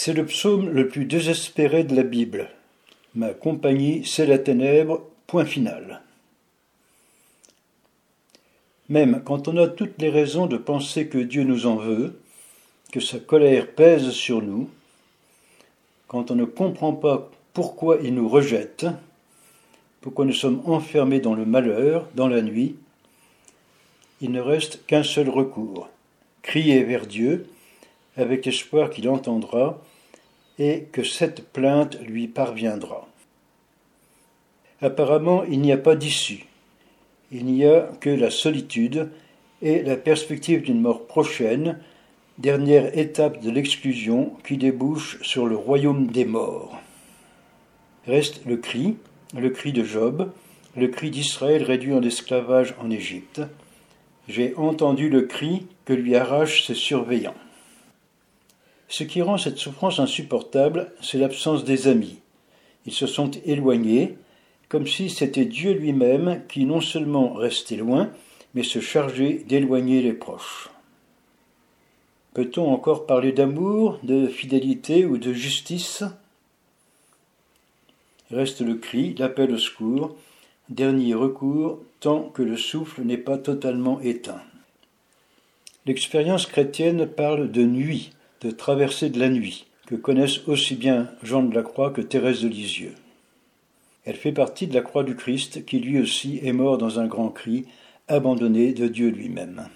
C'est le psaume le plus désespéré de la Bible. Ma compagnie, c'est la ténèbre, point final. Même quand on a toutes les raisons de penser que Dieu nous en veut, que sa colère pèse sur nous, quand on ne comprend pas pourquoi il nous rejette, pourquoi nous sommes enfermés dans le malheur, dans la nuit, il ne reste qu'un seul recours, crier vers Dieu, avec espoir qu'il entendra et que cette plainte lui parviendra. Apparemment, il n'y a pas d'issue. Il n'y a que la solitude et la perspective d'une mort prochaine, dernière étape de l'exclusion qui débouche sur le royaume des morts. Reste le cri, le cri de Job, le cri d'Israël réduit en esclavage en Égypte. J'ai entendu le cri que lui arrachent ses surveillants. Ce qui rend cette souffrance insupportable, c'est l'absence des amis. Ils se sont éloignés, comme si c'était Dieu lui-même qui non seulement restait loin, mais se chargeait d'éloigner les proches. Peut-on encore parler d'amour, de fidélité ou de justice? Reste le cri, l'appel au secours, dernier recours tant que le souffle n'est pas totalement éteint. L'expérience chrétienne parle de nuit, de traversée de la nuit, que connaissent aussi bien Jean de la Croix que Thérèse de Lisieux. Elle fait partie de la croix du Christ qui lui aussi est mort dans un grand cri, abandonné de Dieu lui-même.